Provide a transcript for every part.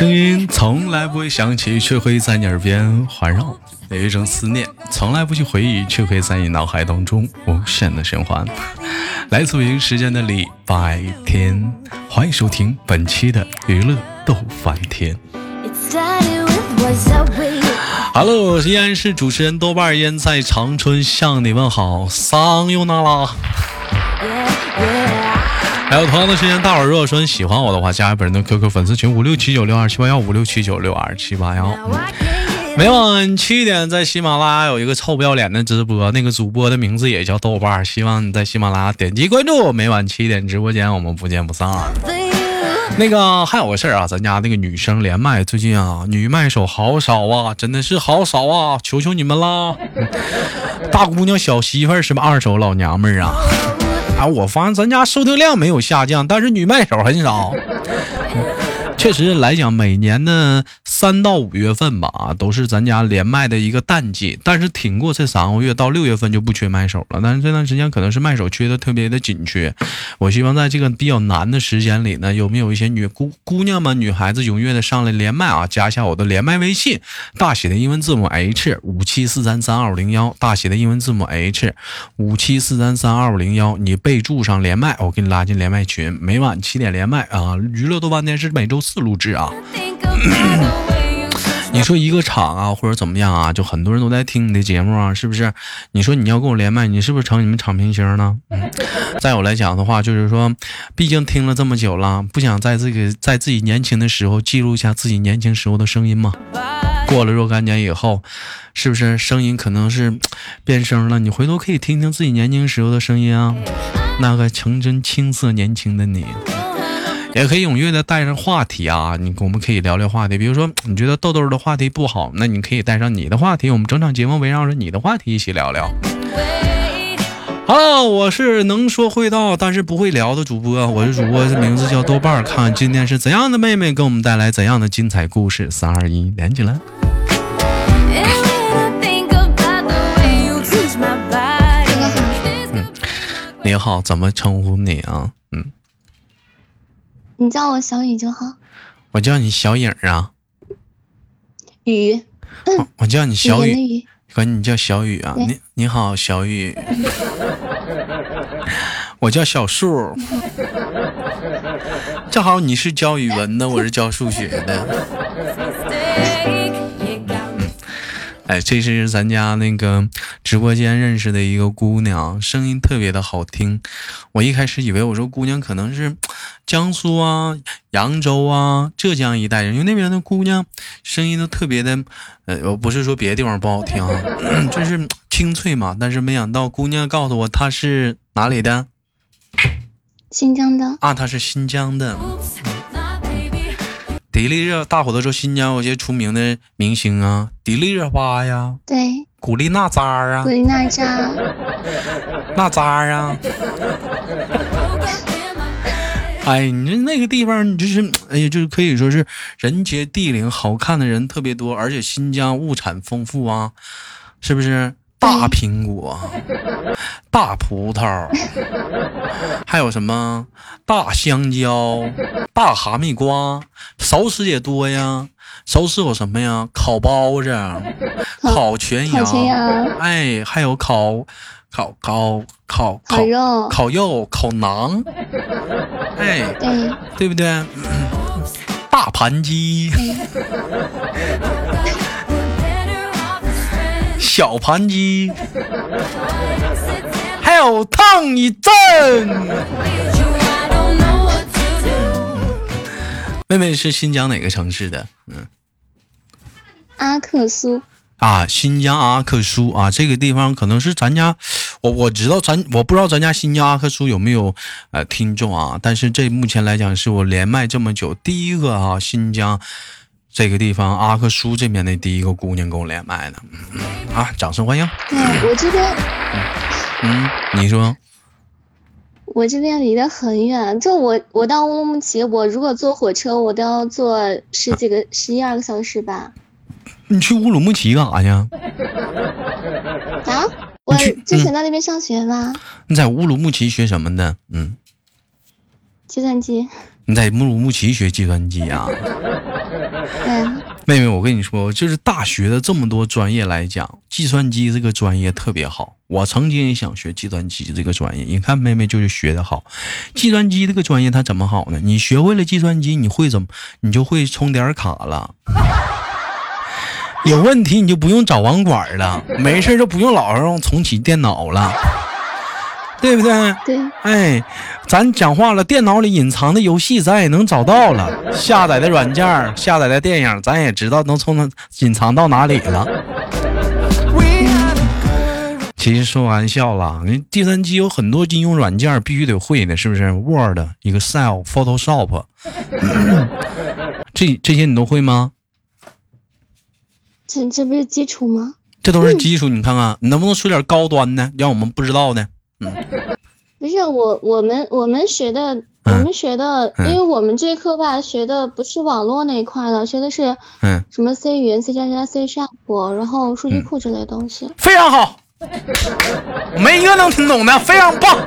声音从来不会响起，却会在你耳边环绕；有一种思念从来不去回忆，却会在你脑海当中无限的循环。来自北京时间的礼拜天，欢迎收听本期的娱乐逗翻天。Hello，依然是主持人豆瓣烟在长春向你问好，桑又那拉。还有同样的时间，大伙儿如果说你喜欢我的话，加一本人的 QQ 粉丝群五六七九六二七八幺五六七九六二七八幺。每晚七点在喜马拉雅有一个臭不要脸的直播，那个主播的名字也叫豆瓣，希望你在喜马拉雅点击关注。每晚七点直播间，我们不见不散。那个还有个事儿啊，咱家那个女生连麦最近啊，女麦手好少啊，真的是好少啊，求求你们啦！大姑娘小媳妇儿是不二手老娘们儿啊？啊，我发现咱家收听量没有下降，但是女麦手很少。确实来讲，每年的三到五月份吧，啊都是咱家连麦的一个淡季。但是挺过这三个月，到六月份就不缺麦手了。但是这段时间可能是麦手缺的特别的紧缺。我希望在这个比较难的时间里呢，有没有一些女姑姑娘们、女孩子踊跃的上来连麦啊？加一下我的连麦微信，大写的英文字母 H 五七四三三二五零幺，大写的英文字母 H 五七四三三二五零幺。你备注上连麦，我给你拉进连麦群。每晚七点连麦啊！娱乐多半天是每周。自录制啊！你说一个场啊，或者怎么样啊，就很多人都在听你的节目啊，是不是？你说你要跟我连麦，你是不是成你们场明星呢？嗯。再有来讲的话，就是说，毕竟听了这么久了，不想在自己在自己年轻的时候记录一下自己年轻时候的声音嘛？过了若干年以后，是不是声音可能是变声了？你回头可以听听自己年轻时候的声音啊，那个纯真青涩年轻的你。也可以踊跃的带上话题啊，你我们可以聊聊话题，比如说你觉得豆豆的话题不好，那你可以带上你的话题，我们整场节目围绕着你的话题一起聊聊。好了，我是能说会道但是不会聊的主播，我是主播，名字叫豆瓣儿，看今天是怎样的妹妹给我们带来怎样的精彩故事。三二一，连起来。嗯，你好，怎么称呼你啊？嗯。你叫我小雨就好，我叫你小影啊。雨，我叫你小雨，管你叫小雨啊。你你好，小雨。我叫小树。正好你是教语文的，我是教数学的。哎，这是咱家那个直播间认识的一个姑娘，声音特别的好听。我一开始以为我说姑娘可能是江苏啊、扬州啊、浙江一带人，因为那边的姑娘声音都特别的，呃，我不是说别的地方不好听啊，就是清脆嘛。但是没想到姑娘告诉我她是哪里的，新疆的啊，她是新疆的。迪丽热，大伙都说新疆有些出名的明星啊，迪丽热巴呀，对，古力娜扎啊，古力娜扎，娜扎啊。哎，你说那个地方，你就是，哎呀，就是可以说是人杰地灵，好看的人特别多，而且新疆物产丰富啊，是不是？大苹果，大葡萄，还有什么大香蕉、大哈密瓜，熟食也多呀。熟食有什么呀？烤包子、烤全羊，哎，还有烤烤烤烤烤肉、烤肉、烤馕，哎，对，对不对？大盘鸡。小盘鸡，还有烫一阵。妹妹是新疆哪个城市的？嗯，阿克苏啊，新疆阿克苏啊，这个地方可能是咱家，我我知道咱，我不知道咱家新疆阿克苏有没有呃听众啊，但是这目前来讲是我连麦这么久第一个啊，新疆。这个地方阿克苏这边的第一个姑娘跟我连麦呢，啊，掌声欢迎！我这边，嗯，你说，我这边离得很远，就我我到乌鲁木齐，我如果坐火车，我都要坐十几个、十一二个小时吧。你去乌鲁木齐干啥去？啊？我之前在那边上学吧。你在乌鲁木齐学什么的？嗯，计算机。你在乌鲁木齐学计算机啊？妹妹，我跟你说，就是大学的这么多专业来讲，计算机这个专业特别好。我曾经也想学计算机这个专业，你看妹妹就是学的好。计算机这个专业它怎么好呢？你学会了计算机，你会怎么？你就会充点卡了。有问题你就不用找网管了，没事就不用老让重启电脑了。对不对？对，哎，咱讲话了，电脑里隐藏的游戏咱也能找到了，下载的软件、下载的电影，咱也知道能从那隐藏到哪里了。其实说玩笑啦，你计算机有很多应用软件必须得会的，是不是？Word、Excel、Photoshop，这这些你都会吗？这这不是基础吗？这都是基 础，你看看，你能不能说点高端的，让我们不知道的？不是我，我们我们学的，我们学的，因为我们这课吧学的不是网络那一块的，学的是嗯什么 C 语言、C 加加、C Sharp，然后数据库之类的东西。非常好，没一个能听懂的，非常棒。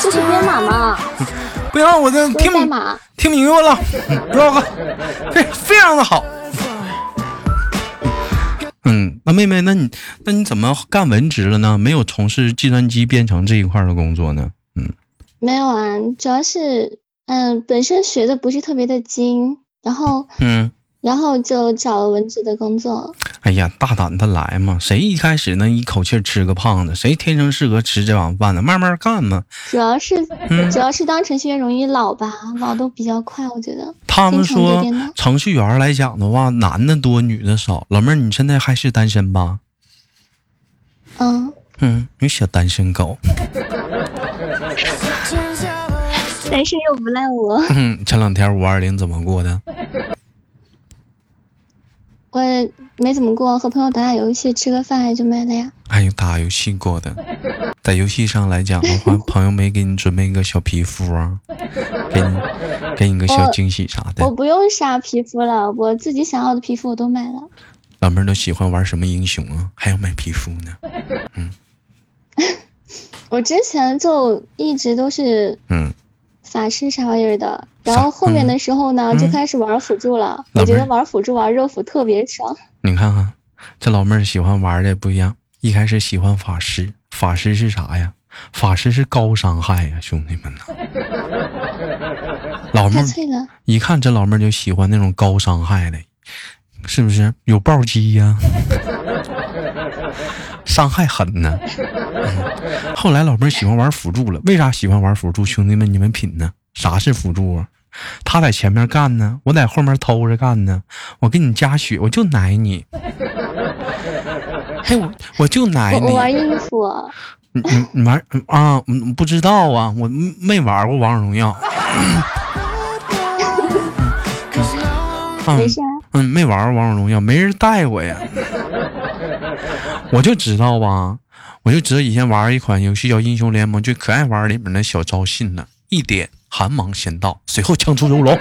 这是编码吗？不行，我这听听明白了，知道吧？非 非常的好。嗯，那妹妹，那你那你怎么干文职了呢？没有从事计算机编程这一块的工作呢？嗯，没有啊，主要是嗯，本身学的不是特别的精，然后嗯。然后就找了文职的工作。哎呀，大胆的来嘛！谁一开始能一口气吃个胖子？谁天生适合吃这碗饭呢？慢慢干嘛。主要是，主要是当程序员容易老吧，老都比较快，我觉得。他们说，程序员来讲的话，男的多，女的少。老妹儿，你现在还是单身吧？嗯。嗯，你小单身狗。单身又不赖我。嗯，前两天五二零怎么过的？我没怎么过，和朋友打打游戏，吃个饭就没了呀。还有打游戏过的，在游戏上来讲的话，朋友没给你准备一个小皮肤啊，给你给你个小惊喜啥的。我不用啥皮肤了，我自己想要的皮肤我都买了。老妹儿都喜欢玩什么英雄啊？还要买皮肤呢？嗯，我之前就一直都是嗯。法师啥玩意儿的，然后后面的时候呢，就开始玩辅助了。我觉得玩辅助玩热辅特别爽。你看看，这老妹儿喜欢玩的不一样。一开始喜欢法师，法师是啥呀？法师是高伤害呀，兄弟们呐。老妹儿一看这老妹儿就喜欢那种高伤害的，是不是有暴击呀？伤害狠呢。后来老妹儿喜欢玩辅助了，为啥喜欢玩辅助？兄弟们，你们品呢？啥是辅助啊？他在前面干呢，我在后面偷着干呢。我给你加血，我就奶你。嘿，我我就奶你。我玩衣服。你你你玩啊？不知道啊，我没玩过王者荣耀。没事。嗯，没玩过王者荣耀，没人带我呀。我就知道吧，我就知道以前玩一款游戏叫《英雄联盟》，就可爱玩里面的小招信呢。一点寒芒先到，随后枪出如龙。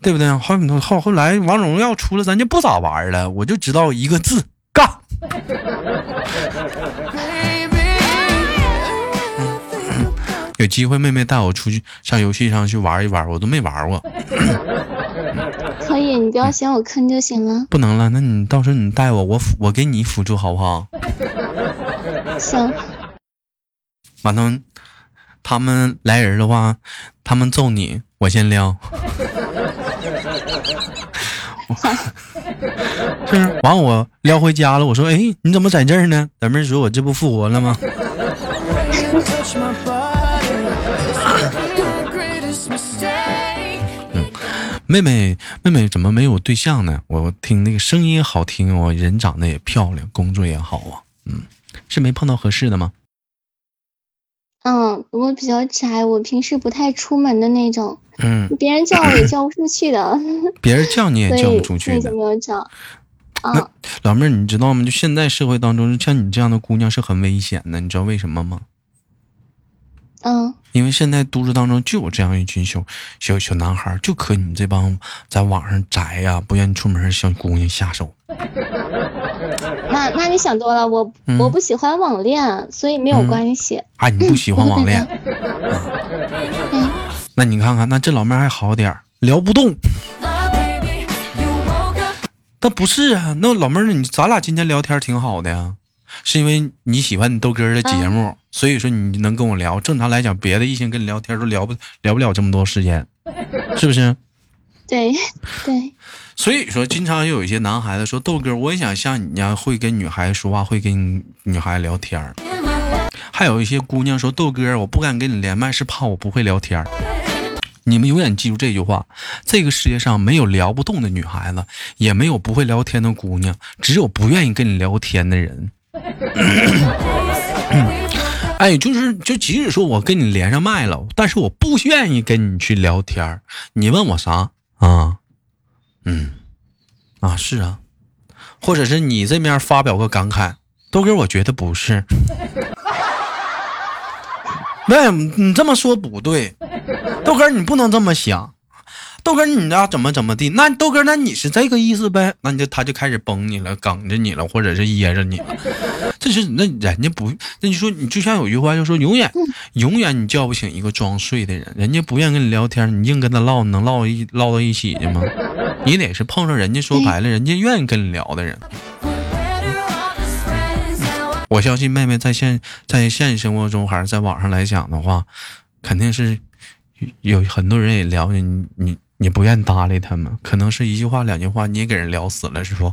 对不对？后后后来王者荣耀出了，咱就不咋玩了。我就知道一个字：干。有机会妹妹带我出去上游戏上去玩一玩，我都没玩过。可以，你不要嫌我坑就行了。不能了，那你到时候你带我，我辅我给你辅助好不好？行。完了，他们来人的话，他们揍你，我先撩。是，完我撩回家了。我说，哎，你怎么在这儿呢？咱们说我这不复活了吗？妹妹，妹妹怎么没有对象呢？我听那个声音好听哦，人长得也漂亮，工作也好啊。嗯，是没碰到合适的吗？嗯，我比较宅，我平时不太出门的那种。嗯，别人叫我也叫不出去的。别人叫你也叫不出去的。所以没有叫。那老妹儿，你知道吗？就现在社会当中，像你这样的姑娘是很危险的，你知道为什么吗？嗯。因为现在都市当中就有这样一群小小小男孩，就可你这帮在网上宅呀，不愿意出门小姑娘下手。那那你想多了，我我不喜欢网恋，所以没有关系。啊，你不喜欢网恋？那你看看，那这老妹还好点聊不动。那不是啊，那老妹儿，你咱俩今天聊天挺好的呀，是因为你喜欢你豆哥的节目，所以说你能跟我聊。正常来讲，别的异性跟你聊天都聊不聊不了这么多时间，是不是？对对。所以说，经常有一些男孩子说：“豆哥，我也想像你一样会跟女孩子说话，会跟女孩子聊天。”还有一些姑娘说：“豆哥，我不敢跟你连麦，是怕我不会聊天。”你们永远记住这句话：这个世界上没有聊不动的女孩子，也没有不会聊天的姑娘，只有不愿意跟你聊天的人。哎，就是就即使说我跟你连上麦了，但是我不愿意跟你去聊天。你问我啥啊？嗯，啊是啊，或者是你这面发表个感慨，豆哥，我觉得不是。喂，你这么说不对，豆哥你不能这么想，豆哥你要怎么怎么地？那豆哥那你是这个意思呗？那你就他就开始崩你了，梗着你了，或者是噎着你了。这是那人家不，那你说你就像有句话就说，永远永远你叫不醒一个装睡的人，人家不愿跟你聊天，你硬跟他唠，能唠一唠到一起去吗？你得是碰上人家说白了，人家愿意跟你聊的人。我相信妹妹在现在现实生活中还是在网上来讲的话，肯定是有很多人也聊你，你你不愿搭理他们，可能是一句话两句话你也给人聊死了，是不？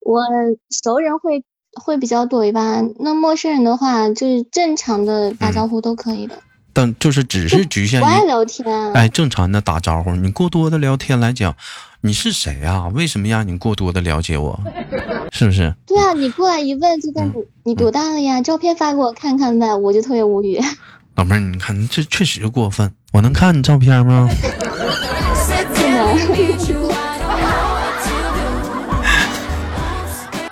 我熟人会会比较多一般，那陌生人的话就是正常的打招呼都可以的。但就是只是局限于爱聊天，哎，正常的打招呼。你过多的聊天来讲，你是谁呀？为什么让你过多的了解我？是不是？对啊，你过来一问，就问你你多大了呀？照片发给我看看呗，我就特别无语。老妹儿，你看这确实过分，我能看你照片吗？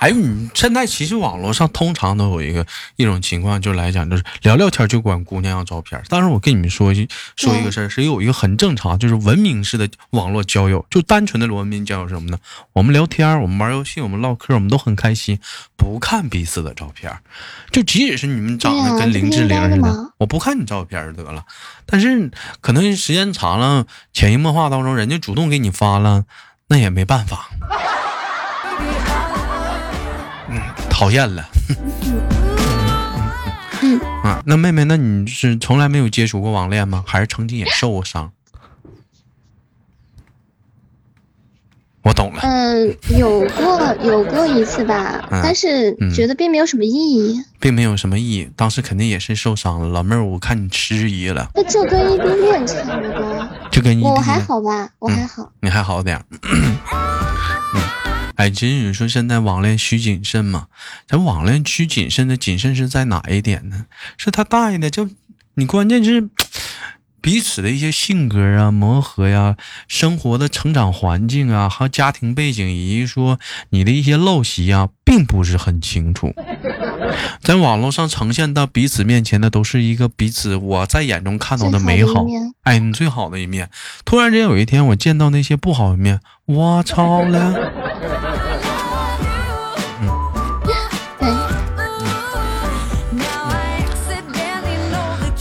还有你现在其实网络上通常都有一个一种情况，就来讲就是聊聊天就管姑娘要照片。但是我跟你们说一说一个事儿，是有一个很正常，就是文明式的网络交友，就单纯的文明交友什么呢？我们聊天，我们玩游戏，我们唠嗑，我们都很开心，不看彼此的照片。就即使是你们长得跟林志玲似的，我不看你照片得了。但是可能时间长了，潜移默化当中，人家主动给你发了，那也没办法。讨厌了，啊，那妹妹，那你是从来没有接触过网恋吗？还是曾经也受过伤？我懂了。嗯，有过有过一次吧，但是觉得并没有什么意义，并没有什么意义。当时肯定也是受伤了，老妹儿，我看你迟疑了。那就跟异地恋差不多，就跟我还好吧，我还好，你还好点。哎，其实说现在网恋需谨慎嘛，咱网恋需谨慎的谨慎是在哪一点呢？是他大爷的，就你关键是彼此的一些性格啊、磨合呀、生活的成长环境啊和家庭背景，以及说你的一些陋习啊，并不是很清楚。在网络上呈现到彼此面前的都是一个彼此我在眼中看到的美好，哎，你最好的一面。突然间有一天我见到那些不好的一面，我操了！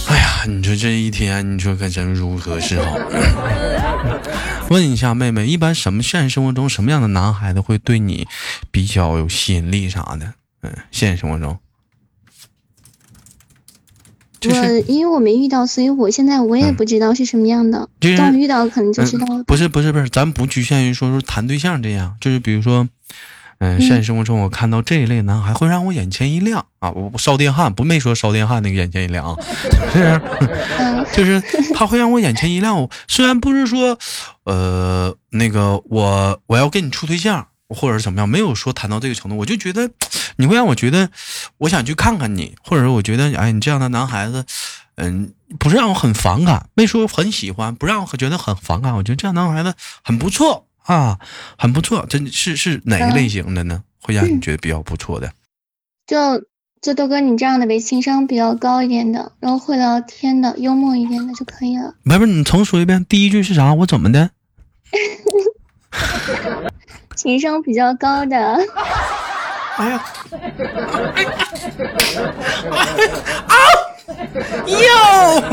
哎呀你说这一天，你说可真如何是好？问一下妹妹，一般什么现实生活中什么样的男孩子会对你比较有吸引力啥的？嗯，现实生活中，我因为我没遇到，所以我现在我也不知道是什么样的。等遇到可能就知道了。不是不是不是，咱不局限于说说谈对象这样，就是比如说。嗯，现实生活中我看到这一类男孩会让我眼前一亮啊！我烧电焊不没说烧电焊那个眼前一亮啊，是，就是他会让我眼前一亮。虽然不是说，呃，那个我我要跟你处对象或者是怎么样，没有说谈到这个程度，我就觉得你会让我觉得我想去看看你，或者说我觉得哎，你这样的男孩子，嗯，不是让我很反感，没说很喜欢，不让我觉得很反感，我觉得这样男孩子很不错。啊，很不错，真是是哪个类型的呢？会让你觉得比较不错的？就就都跟你这样的呗，情商比较高一点的，然后会聊天的，幽默一点的就可以了。不是，你重说一遍，第一句是啥？我怎么的？情商比较高的。哎呀！啊！哟！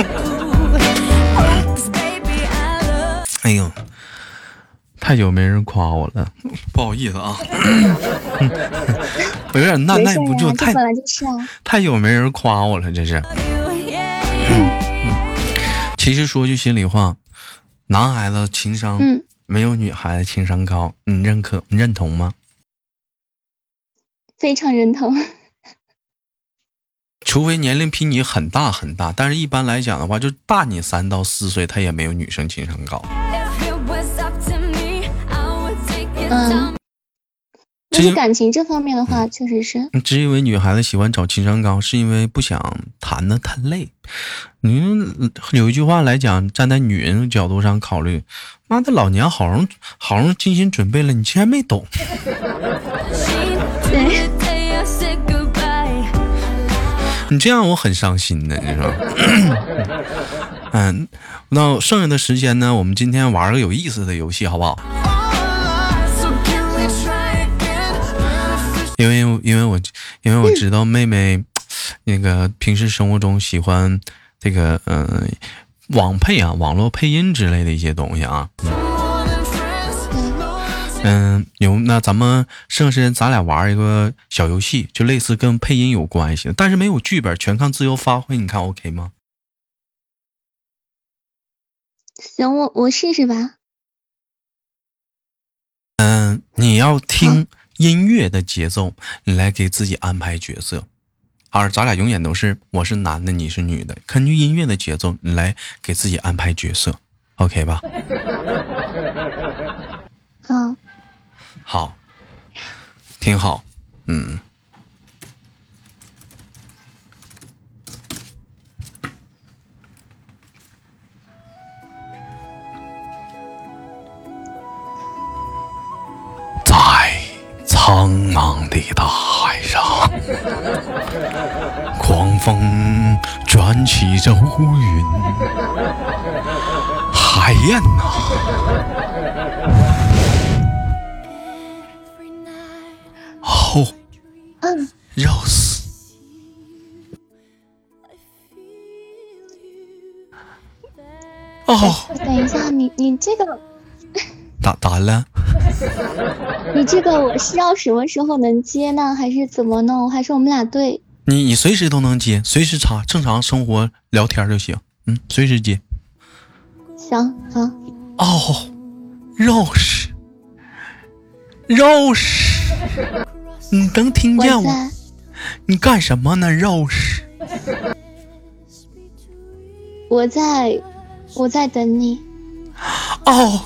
哎呦！太久没人夸我了，不好意思啊，我有点耐耐不住，太太久没人夸我了，这是。其实说句心里话，男孩子情商没有女孩子情商高，你认可？你认同吗？非常认同。除非年龄比你很大很大，但是一般来讲的话，就大你三到四岁，他也没有女生情商高。嗯，至于感情这方面的话，确实是。只因为女孩子喜欢找情商高，是因为不想谈的太累。你有一句话来讲，站在女人角度上考虑，妈的老娘好容好容精心准备了，你竟然没懂。对。你这样我很伤心的，你说。嗯，那剩下的时间呢？我们今天玩个有意思的游戏，好不好？因为因为我因为我知道妹妹，那个平时生活中喜欢这个嗯网配啊网络配音之类的一些东西啊。嗯，有那咱们剩下时间咱俩玩一个小游戏，就类似跟配音有关系，但是没有剧本，全靠自由发挥，你看 OK 吗？行，我我试试吧。嗯，你要听。音乐的节奏，你来给自己安排角色。而咱俩永远都是我是男的，你是女的。根据音乐的节奏，你来给自己安排角色，OK 吧？嗯，好，挺好，嗯。茫的大海上，狂风卷起着乌云，海燕呐，哦，嗯，Rose，哦，等一下，你你这个。咋咋了？你这个我是要什么时候能接呢？还是怎么弄？还是我们俩对？你你随时都能接，随时插，正常生活聊天就行。嗯，随时接。行好。哦，，Rose，Rose，，你能听见我？你干什么呢？，Rose？。我在，我在等你。哦。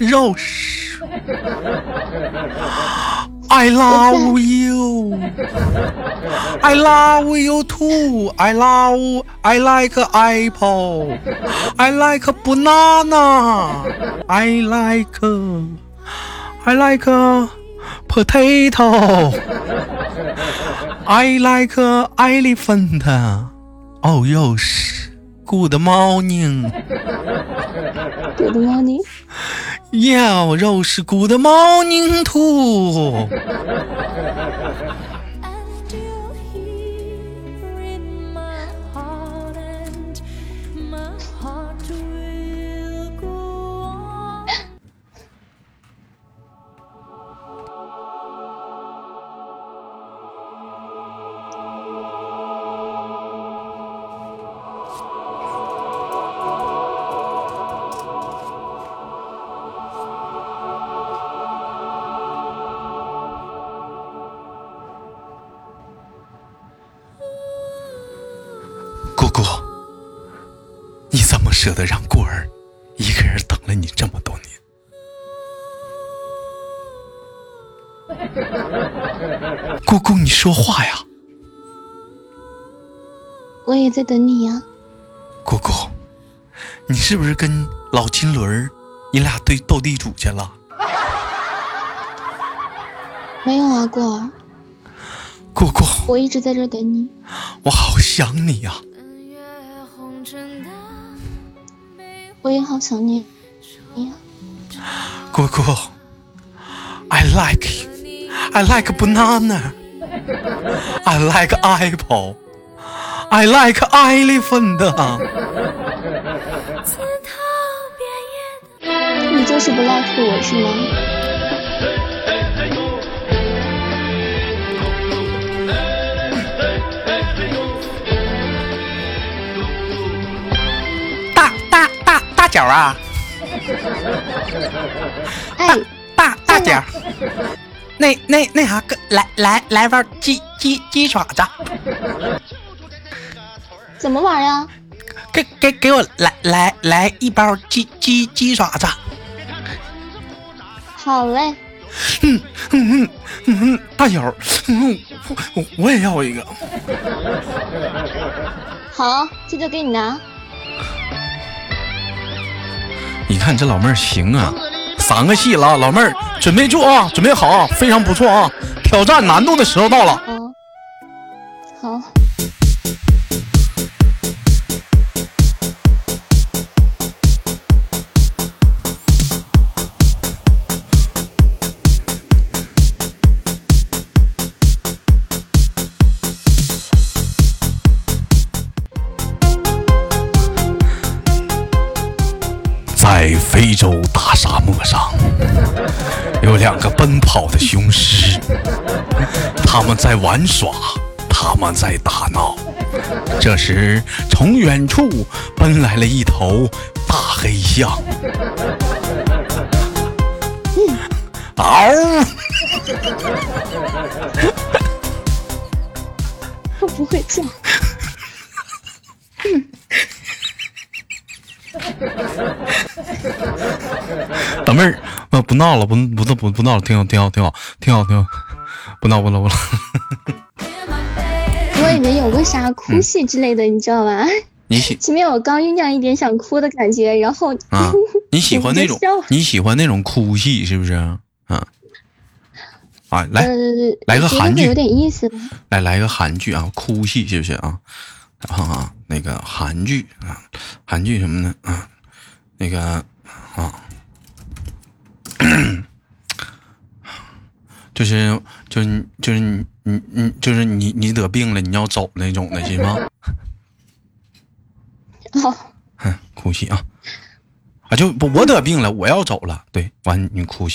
Rose, I love you. I love you too. I love. I like apple. I like banana. I like. I like potato. I like elephant. Oh, Rose. Good morning. Good morning. 要肉是骨的猫舍得让过儿一个人等了你这么多年，姑姑，你说话呀！我也在等你呀，姑姑，你是不是跟老金轮儿你俩对斗地主去了？没有啊，过儿。姑姑，我一直在这等你。我好想你呀。我也好想念你，姑姑。I like I like banana. I like apple. I like elephant. 你就是不 like 我是吗？脚啊！大，大大脚。那那那啥，来来来包鸡鸡鸡爪子，怎么玩呀？给给给我来来来一包鸡鸡鸡爪子。好嘞。嗯嗯嗯嗯，大脚，嗯，我我也要一个。好，这就给你拿。你看这老妹儿行啊。三个戏了，老妹儿准备住啊，准备好啊，非常不错啊！挑战难度的时候到了。好。在非洲大沙漠上，有两个奔跑的雄狮，他们在玩耍，他们在打闹。这时，从远处奔来了一头大黑象。嗷！我不会叫。老妹儿，不不闹了，不不不不闹了，挺好，挺好，挺好，挺好，挺好，不闹不闹不闹。我以为有个啥哭戏之类的，你知道吧？你喜前面我刚酝酿一点想哭的感觉，然后啊，你喜欢那种 你喜欢那种哭戏是不是？啊啊，来来个韩剧，有点意思。来来个韩剧啊，哭戏是不是啊？啊，那个韩剧啊，韩剧什么的啊，那个啊，就是就是就是你你你就是你你得病了，你要走那种的，行吗？好，哼，哭戏啊，啊就不我得病了，我要走了，对，完你哭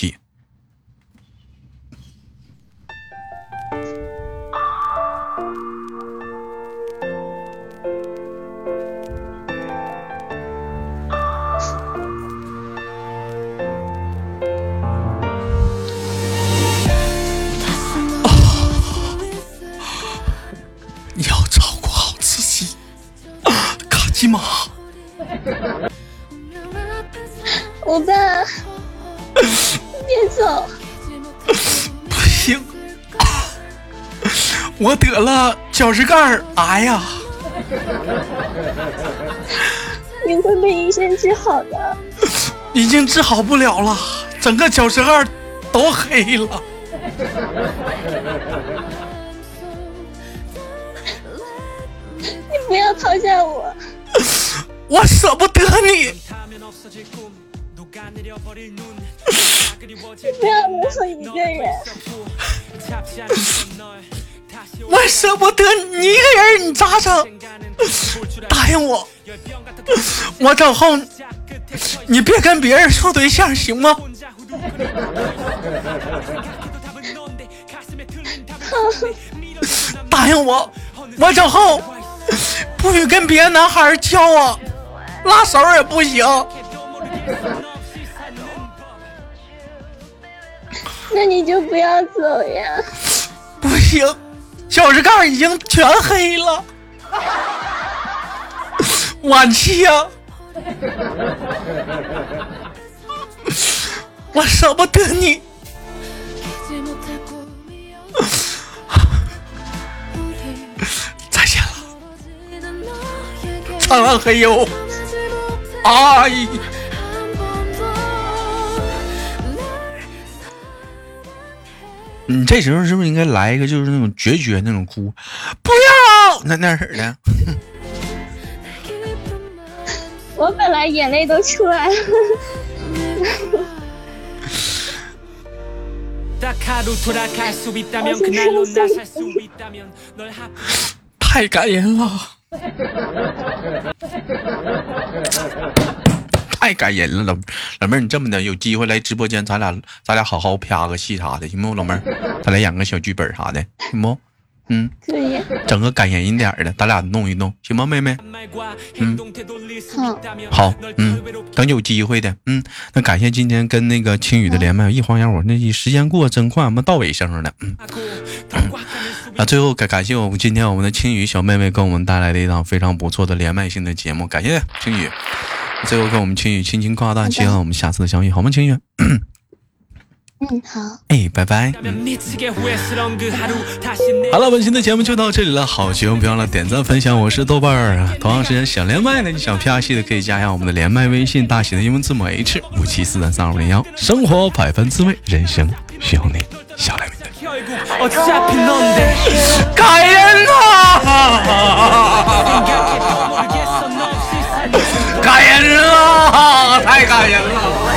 戏。欧巴，别走！不行，我得了脚趾盖癌呀！你会被医生治好的。已经治好不了了，整个脚趾盖都黑了。抛下我！我舍不得你。不要留我一个人。我舍不得你一个人，你咋整？答应我，我走后你别跟别人处对象，行吗？答应我，我走后 不许跟别的男孩交往，拉手也不行。那你就不要走呀！不行，脚趾盖已经全黑了，晚期呀！我舍不得你。灿烂黑哟！哎。你这时候是不是应该来一个，就是那种决绝那种哭？不要那那儿的。我本来眼泪都出来了。太感人了，太感人了，老老妹儿，你这么的有机会来直播间，咱俩咱俩好好啪个戏啥的，行不？老妹儿，咱俩演个小剧本啥的，行不？嗯，可以，整个感人一点的，咱俩弄一弄，行吗，妹妹？嗯，好，好，嗯，等有机会的，嗯，那感谢今天跟那个青雨的连麦，一晃眼我那时间过真快，我们到尾声了，嗯，啊，最后感感谢我们今天我们的青雨小妹妹给我们带来的一档非常不错的连麦性的节目，感谢青雨，最后跟我们青雨轻轻挂断，期待我们下次的相遇，好吗，青雨？嗯，好。哎，拜拜。好了，本期的节目就到这里了。好，节目不要忘了点赞、分享。我是豆瓣儿。同样时间想连麦的、你想啪戏的，可以加一下我们的连麦微信，大写的英文字母 H 五七四三三二五零幺。生活百般滋味，人生需要你，想来麦的。感人了！感人了！太感人了！